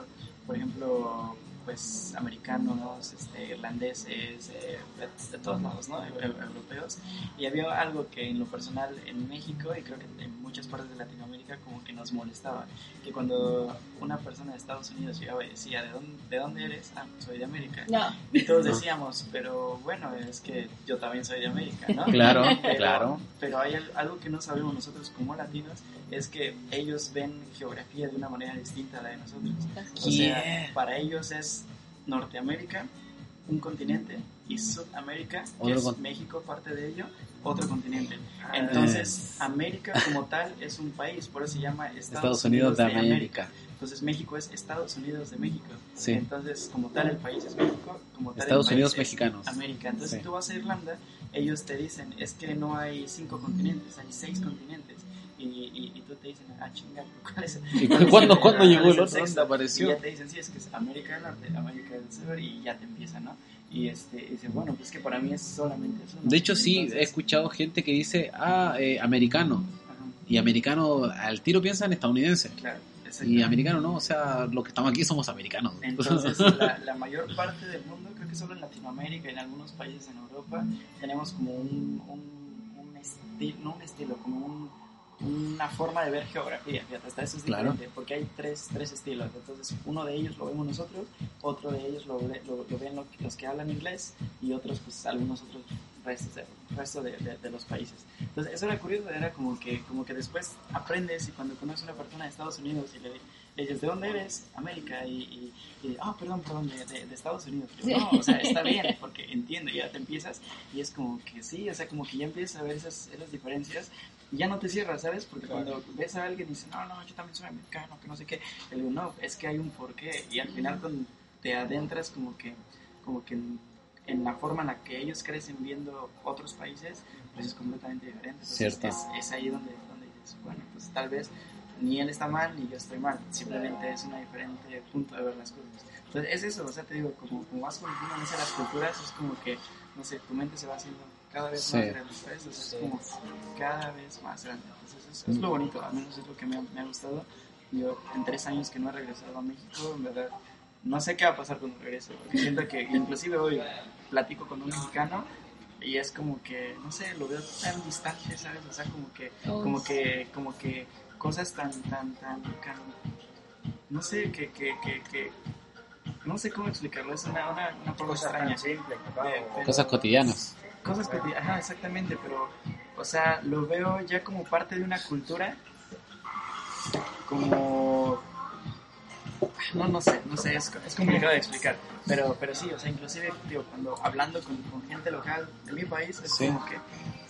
por ejemplo, pues americanos, este, irlandeses, eh, de, de todos lados, ¿no? Eu- eu- europeos. Y había algo que en lo personal en México y creo que en muchas partes de Latinoamérica como que nos molestaba, que cuando una persona de Estados Unidos llegaba y decía, ¿de dónde, de dónde eres? Ah, soy de América. No. Y todos decíamos, pero bueno, es que yo también soy de América, ¿no? Claro, Pero- claro. Pero hay al- algo que no sabemos nosotros como latinos, es que ellos ven geografía de una manera distinta a la de nosotros. O sea, para ellos es Norteamérica, un continente, y Sudamérica, que Otro es con- México, parte de ello, otro continente. Ah, Entonces, América como tal es un país, por eso se llama Estados, Estados Unidos de América. Entonces, México es Estados Unidos de México. Sí. Entonces, como tal, el país es México, como tal, Estados el país Unidos es mexicanos. América. Entonces, Sí. tú vas a Irlanda, ellos te dicen, es que no hay cinco continentes, hay seis continentes. Y, y, te dicen, ah, chinga, ¿cuál es? ¿Y cuándo, cuándo cuál llegó el otro? ¿Dónde apareció? Y ya te dicen, sí, es que es América del Norte, América del Sur, y ya te empiezan, ¿no? Y este, dice, bueno, pues que para mí es solamente eso. ¿no? De hecho, sí, he Entonces, escuchado gente que dice, ah, eh, americano. ajá, Y americano al tiro piensan estadounidense. claro, Y americano no, o sea, los que estamos aquí somos americanos. Entonces, la, la mayor parte del mundo, creo que solo en Latinoamérica y en algunos países en Europa, tenemos como un, un, un estilo, no un estilo, como un- una forma de ver geografía. Fíjate, hasta eso es Claro. diferente, porque hay tres, tres estilos. Entonces, uno de ellos lo vemos nosotros, otro de ellos lo, lo, lo ven lo- los que hablan inglés y otros, pues, algunos otros restos de, resto de, de- de los países. Entonces, eso era curioso, era como que, como que después aprendes y cuando conoces a una persona de Estados Unidos y le, le dices, ¿de dónde eres? América. Y, ah, perdón, perdón, de, de- de Estados Unidos. Yo, no, o sea, está bien, porque entiendo, y ya te empiezas y es como que sí, o sea, como que ya empiezas a ver esas, esas diferencias y ya no te cierras, ¿sabes? Porque Claro. cuando ves a alguien y dice, no, no, yo también soy americano, que no sé qué, le digo, no, es que hay un porqué. Y al final cuando te adentras como que, como que en, en la forma en la que ellos crecen viendo otros países, pues es completamente diferente. Entonces, Cierto. Es, es ahí donde, donde dices, bueno, pues tal vez ni él está mal ni yo estoy mal, simplemente es un diferente punto de ver las cosas. Entonces es eso, o sea, te digo, como, como vas conociendo no sé, las culturas, es como que, no sé, tu mente se va haciendo cada vez Sí. más grande, ¿sabes? O sea, Sí. es como cada vez más grande. Entonces es, es lo bonito, al menos es lo que me ha, me ha gustado. Yo en tres años que no he regresado a México, en verdad, no sé qué va a pasar cuando regrese, porque siento que inclusive hoy platico con un mexicano y es como que, no sé, lo veo tan distante, ¿sabes? O sea, como que, como que, como que cosas tan, tan, tan, tan no sé, que, que, que, que, no sé cómo explicarlo, es una, una, Cosa extraña. simple. Eh, Cosas cotidianas. Cosas que, ajá, exactamente, pero, o sea, lo veo ya como parte de una cultura, como, no, no sé, no sé, es, es complicado de explicar, pero, pero sí, o sea, inclusive, digo, cuando hablando con, con gente local de mi país, es Sí. como que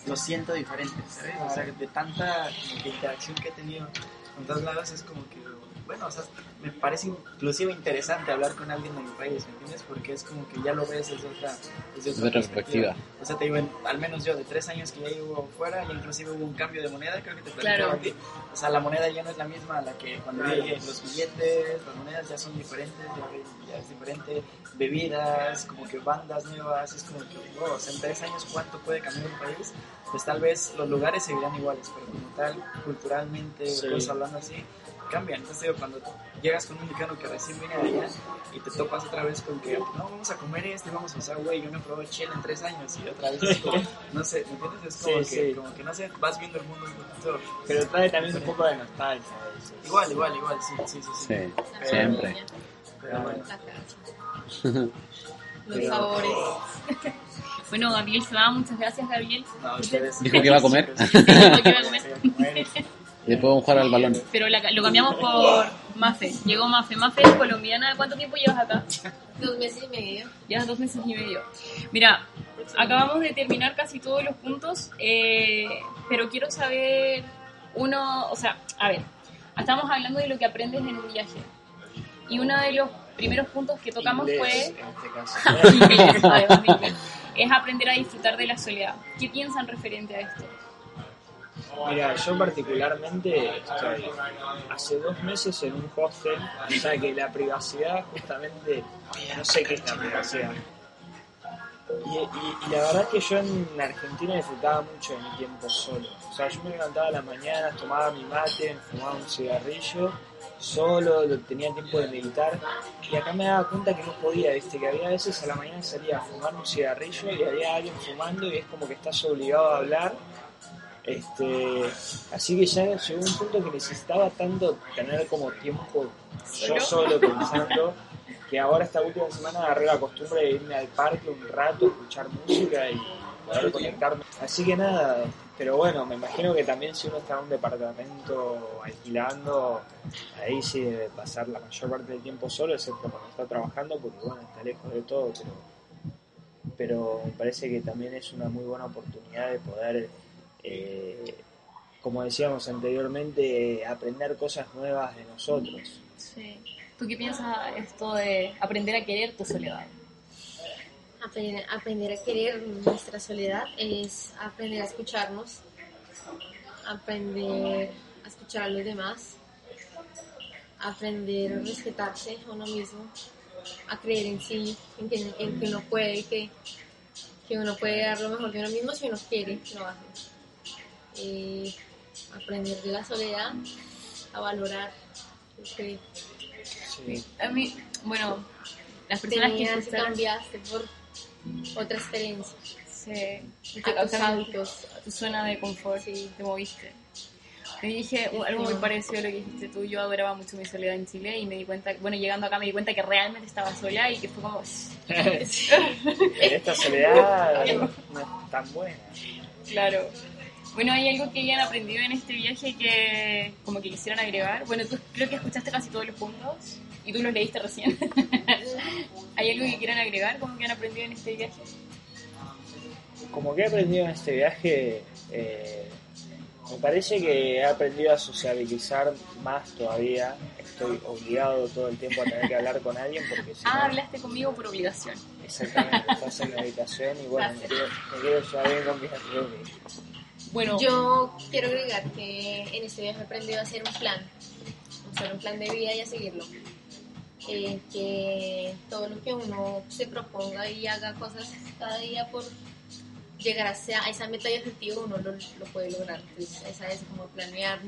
lo siento diferente, ¿sabes? O sea, de tanta como que interacción que he tenido con todos lados, es como que, bueno, o sea, me parece inclusive interesante hablar con alguien de mi país, ¿me entiendes? Porque es como que ya lo ves desde otra, desde otra perspectiva. o sea, te digo, en- al menos yo, de tres años que ya llevo fuera, y inclusive hubo un cambio de moneda, creo que te Claro. a ti. O sea, la moneda ya no es la misma a la que cuando Claro. llegué, los billetes, las monedas ya son diferentes, ya, es diferente, bebidas, como que bandas nuevas, es como que, wow, o sea, en tres años cuánto puede cambiar un país, pues tal vez los lugares seguirán iguales, pero como tal, culturalmente, Sí. cosas hablando así, cambian. Entonces, digo, cuando llegas con un mexicano que recién viene de allá y te topas otra vez con que, no, vamos a comer esto, y vamos a usar, güey, yo no he probado chile en tres años y otra vez es como, no sé, ¿me entiendes? Es como, Sí, que, sí. como que, no sé, vas viendo el mundo un poquito. Pero trae también un poco de nostalgia. eso. Igual, igual, igual, sí, sí, sí. sí. Sí, siempre. Pero bueno. Los sabores. Bueno, Gabriel se va. Muchas gracias, Gabriel. No, ustedes. Dijo que iba a comer. Dijo que iba a comer. Vamos a jugar al balón. Pero la- lo cambiamos por Mafe. Llegó Mafe. Mafe es colombiana. ¿Cuánto tiempo llevas acá? Dos meses y medio. Llevas dos meses y medio. Mira, acabamos de terminar casi todos los puntos, eh, pero quiero saber uno, o sea, a ver, estamos hablando de lo que aprendes en un viaje. Y uno de los primeros puntos que tocamos Inglés, fue En este caso. inglés, además de inglés, es aprender a disfrutar de la soledad. ¿Qué piensan referente a esto? Mira, yo particularmente estoy hace dos meses en un hostel, o sea que la privacidad justamente, no sé qué es la privacidad. Y, la verdad es que yo en Argentina disfrutaba mucho de mi tiempo solo. O sea, yo me levantaba a la mañana, tomaba mi mate, fumaba un cigarrillo, solo, lo- tenía tiempo de meditar. Y acá me daba cuenta que no podía, viste, que había veces a la mañana salía a fumar un cigarrillo y había alguien fumando y es como que estás obligado a hablar. Este, así que ya llegó un punto que necesitaba tanto tener como tiempo yo solo pensando que ahora esta última semana agarré la costumbre de irme al parque un rato, escuchar música y poder conectarme. Así que nada, pero bueno, me imagino que también si uno está en un departamento alquilando, ahí sí debe pasar la mayor parte del tiempo solo, excepto cuando está trabajando, porque bueno, está lejos de todo, pero, pero me parece que también es una muy buena oportunidad de poder, eh, como decíamos anteriormente, aprender cosas nuevas de nosotros. Sí. ¿Tú qué piensas esto de aprender a querer tu soledad? Aprender, aprender a querer nuestra soledad es aprender a escucharnos, aprender a escuchar a los demás, aprender a respetarse a uno mismo, a creer en sí, en que, en que uno puede, que, que uno puede dar lo mejor de uno mismo si uno quiere, lo hace. Eh, aprender de la soledad, a valorar lo que Sí. A mí, bueno, las personas que tenías y escucharon- cambiaste por otra experiencia, Sí. a tus sea, hábitos. a tu zona de confort, Sí. te moviste. Te dije algo muy parecido a lo que dijiste tú. Yo adoraba mucho mi soledad en Chile y me di cuenta, bueno, llegando acá me di cuenta que realmente estaba sola y que fue como. En esta soledad no es tan buena. claro. Bueno, ¿hay algo que hayan aprendido en este viaje que como que quisieran agregar? Bueno, tú creo que escuchaste casi todos los puntos y tú los leíste recién. ¿Hay algo que quieran agregar como que han aprendido en este viaje? Como que he aprendido en este viaje, eh, me parece que he aprendido a sociabilizar más todavía. Estoy obligado todo el tiempo a tener que hablar con alguien porque si Ah, no, hablaste conmigo por obligación. exactamente, estás en la habitación y bueno, me quiero, me quiero llevar bien con mis roomies. Bueno, Yo quiero agregar que en este viaje he aprendido a hacer un plan, a hacer un plan de vida y a seguirlo. Eh, que todo lo que uno se proponga y haga cosas cada día por llegar a esa, a esa meta y objetivo, uno lo, lo puede lograr. Entonces, esa es como planear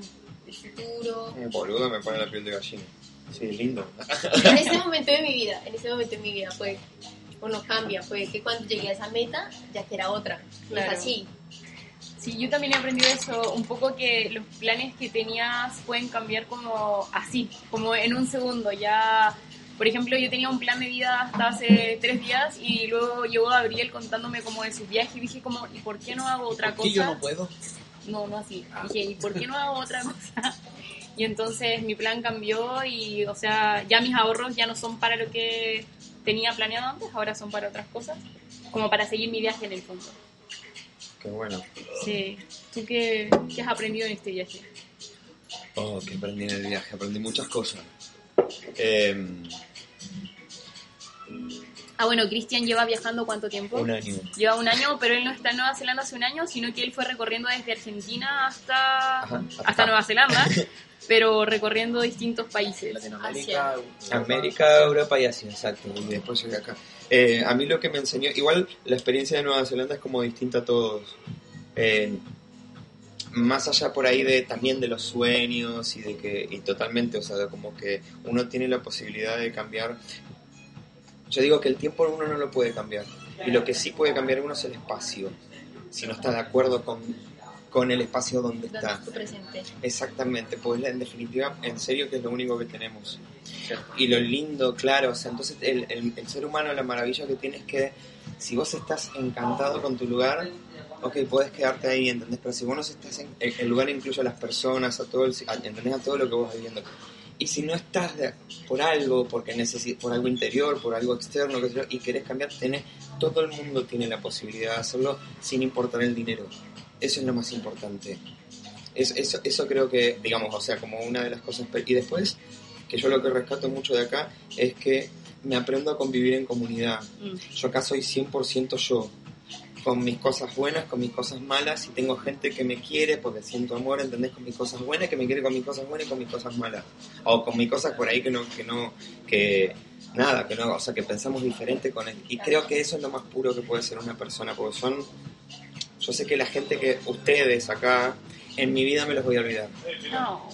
el futuro. Eh, boludo, me pone la piel de gallina. Sí, lindo. En este momento de mi vida, en este momento de mi vida, puede uno cambia, puede que cuando llegue a esa meta ya quiera otra. Claro. Es así. Sí, yo también he aprendido eso, un poco que los planes que tenías pueden cambiar como así, como en un segundo. Ya, por ejemplo, yo tenía un plan de vida hasta hace tres días y luego llegó Gabriel contándome como de su viaje y dije como, ¿y por qué no hago otra ¿Por qué cosa? yo no puedo? No, no así. Dije, ¿y por qué no hago otra cosa? Y entonces mi plan cambió y, o sea, ya mis ahorros ya no son para lo que tenía planeado antes, ahora son para otras cosas, como para seguir mi viaje en el fondo. Qué bueno. Sí. ¿Tú qué, qué has aprendido en este viaje? Oh, que aprendí en el viaje. Aprendí muchas cosas. Em, Ah, bueno, Cristian lleva viajando cuánto tiempo? un año. Lleva un año, pero él no está en Nueva Zelanda hace un año, sino que él fue recorriendo desde Argentina hasta, Ajá, hasta Nueva Zelanda, pero recorriendo distintos países. Latinoamérica, América, Europa y Asia, exacto. Y después llegué acá. Eh, a mí lo que me enseñó, igual la experiencia de Nueva Zelanda es como distinta a todos. Eh, más allá por ahí de también de los sueños y de que y totalmente, o sea, como que uno tiene la posibilidad de cambiar. Yo digo que el tiempo uno no lo puede cambiar y lo que sí puede cambiar uno es el espacio. Si no está de acuerdo con, con el espacio donde Donde está. presente. Exactamente, pues en definitiva, en serio que es lo único que tenemos. Y lo lindo, claro, o sea, entonces el, el- el ser humano, la maravilla que tiene es que si vos estás encantado con tu lugar, ok, puedes quedarte ahí, ¿entendés? Pero si vos no estás en el, el lugar incluye a las personas, a todo, el, a, ¿entendés? A todo lo que vos viviendo. Y si no estás de- por algo, porque necesi- por algo interior, por algo externo, qué sé yo, y querés cambiar, tenés, todo el mundo tiene la posibilidad de hacerlo sin importar el dinero. Eso es lo más importante. Es- eso, eso creo que, digamos, o sea, como una de las cosas. Y después, que yo lo que rescato mucho de acá es que me aprendo a convivir en comunidad. Mm. Yo acá soy 100% yo. con mis cosas buenas, con mis cosas malas, y tengo gente que me quiere porque siento amor, ¿entendés? Con mis cosas buenas, que me quiere con mis cosas buenas y con mis cosas malas. O con mis cosas por ahí que no, que no, que nada, que no, o sea, que pensamos diferente con él. Y creo que eso es lo más puro que puede ser una persona, porque son, yo sé que la gente que ustedes acá, en mi vida me los voy a olvidar. No.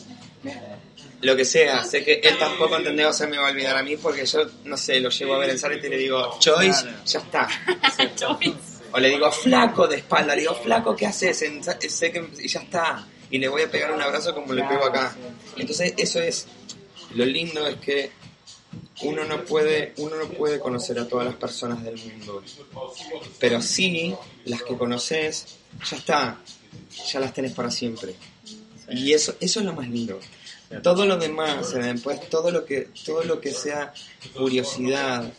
Lo que sea, sé que él tampoco entendés, o sea, me va a olvidar a mí porque yo, no sé, lo llevo a ver en Zaret y le digo, Choice, ya está. O le digo, flaco de espalda, le digo, flaco, ¿qué haces? En- sé que, y ya está. Y le voy a pegar un abrazo como le pego acá. Entonces, eso es, lo lindo es que uno no puede, uno no puede conocer a todas las personas del mundo. Pero sí, las que conoces, ya está. Ya las tenés para siempre. Y eso, eso es lo más lindo. Todo lo demás, eh, después todo lo que, todo lo que sea curiosidad,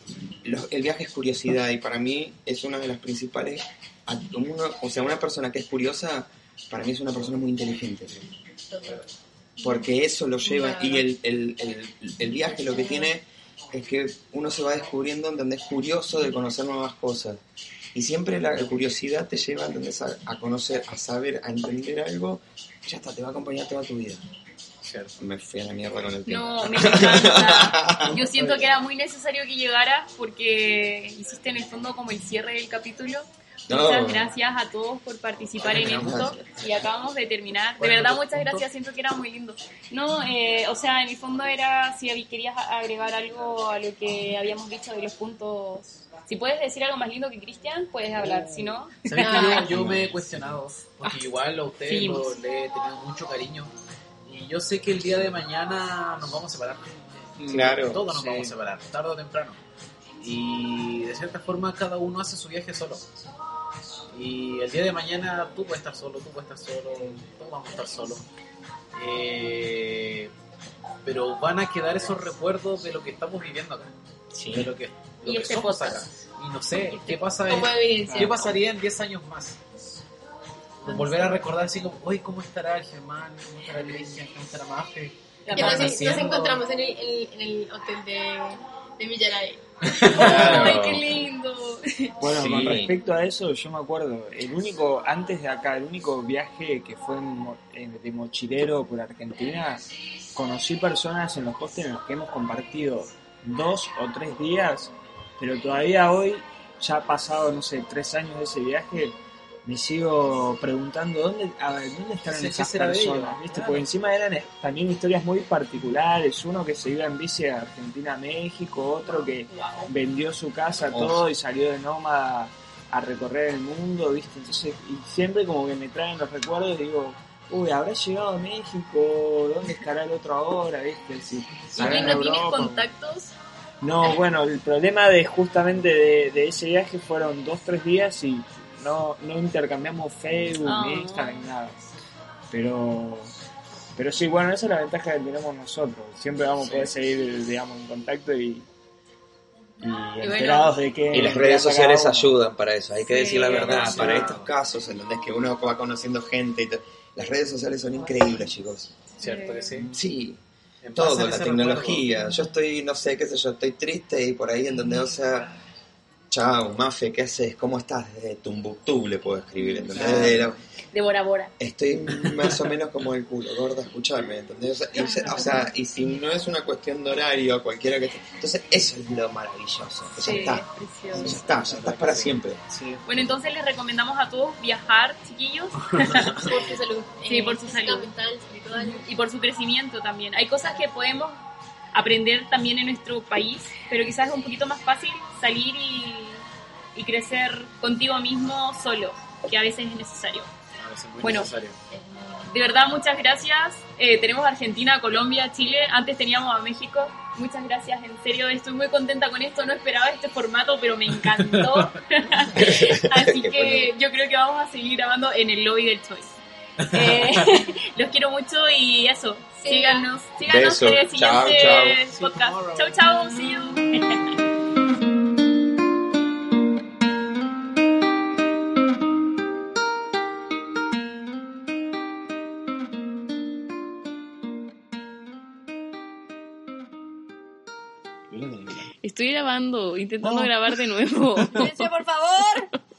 lo- el viaje es curiosidad y para mí es una de las principales. a- uno- o sea, una persona que es curiosa, para mí es una persona muy inteligente. Porque eso lo lleva y el, el, el, el viaje lo que tiene es que uno se va descubriendo, ¿entendés? Curioso de conocer nuevas cosas. Y siempre la curiosidad te lleva, ¿entendés? A, a conocer, a saber, a entender algo. Ya está, te va a acompañar toda tu vida. Cierto. Me fui a la mierda con el tiempo. No, me encanta. Yo siento que era muy necesario que llegara porque hiciste en el fondo como el cierre del capítulo. Muchas gracias a todos por participar en esto y acabamos de terminar. De verdad, muchas gracias, siento que era muy lindo. No, eh, o sea, en el fondo era si querías agregar algo a lo que habíamos dicho de los puntos. Si puedes decir algo más lindo que Cristian, puedes hablar, si no... ¿Sabes que yo, yo me he cuestionado? Porque igual a usted Sí. lo- le he tenido mucho cariño. Y yo sé que el día de mañana nos vamos a separar. Claro, Todos nos sí. vamos a separar, tarde o temprano. Y de cierta forma cada uno hace su viaje solo. Y el día de mañana tú puedes estar solo, tú puedes estar solo, todos vamos a estar solos. Eh, pero van a quedar esos recuerdos de lo que estamos viviendo acá. De lo que, lo Y que este somos acá. Y no sé, ¿qué pasa en. ¿Qué pasaría en 10 años más? Volver a recordar así como, oye, ¿cómo estará el Germán? ¿Cómo estará el Cristian? ¿Cómo estará Mafe? Nos, nos encontramos en el, en el hotel de, de Millaray. ¡Ay, qué lindo! Bueno, Sí. con respecto a eso, yo me acuerdo, el único, antes de acá, el único viaje que fue en mo- en- de mochilero por Argentina, conocí personas en los hostels en los que hemos compartido dos o tres días, pero todavía hoy, ya ha pasado, no sé, tres años de ese viaje, me sigo preguntando dónde, a dónde están ¿Qué esas personas, ¿viste? Claro. Porque encima eran también historias muy particulares, uno que se iba en bici de Argentina a México, otro que vendió su casa, todo y salió de nómada a recorrer el mundo, ¿viste? Entonces, y siempre como que me traen los recuerdos y digo, uy, habrá llegado a México, ¿dónde estará el otro ahora, viste? Si, ¿Y no tienes contactos? No, bueno, el problema de justamente de, de ese viaje fueron dos, tres días y no, no intercambiamos Facebook Ah. ni Instagram ni nada. Pero, pero sí, bueno, esa es la ventaja que tenemos nosotros. Siempre vamos a poder seguir, digamos, en contacto y, y enterados de que... Y las de redes sociales ayudan para eso, hay que Sí, decir la verdad. sí. Para estos casos, ¿entendés? Que uno va conociendo gente y todo. Las redes sociales son increíbles, chicos. ¿Cierto que sí? Sí, En todo, la tecnología. recuerdo. Yo estoy, no sé, qué sé yo, estoy triste y por ahí, ¿entendés? O sea, chao, Mafe, ¿qué haces? ¿Cómo estás? Desde Tumbuctú le puedo escribir, ¿entendés? Claro. Desde la- De Bora Bora. estoy más o menos como el culo, gorda, escucharme, ¿entendés? O sea, y, o sea, y si no es una cuestión de horario, cualquiera que esté. Entonces, eso es lo maravilloso. que ya Sí, está. precioso. Ya está, ya estás para siempre. Sí. Bueno, entonces les recomendamos a todos viajar, chiquillos, Por su salud. Sí, eh, por su salud. Mental, espiritual. y por su crecimiento también. Hay cosas que podemos aprender también en nuestro país, pero quizás es un poquito más fácil salir y, y crecer contigo mismo solo, que a veces es necesario. A veces muy Bueno. necesario. De verdad, muchas gracias. Eh, tenemos Argentina, Colombia, Chile. Antes teníamos a México. Muchas gracias, en serio. Estoy muy contenta con esto. No esperaba este formato, pero me encantó. Así que yo creo que vamos a seguir grabando en el lobby del Choice. Eh, los quiero mucho y eso. Sí. Síganos, síganos Beso. en el Chao, siguiente chao. podcast. Chau, chau. See you. Estoy grabando, intentando Oh. grabar de nuevo. Silencio, por favor.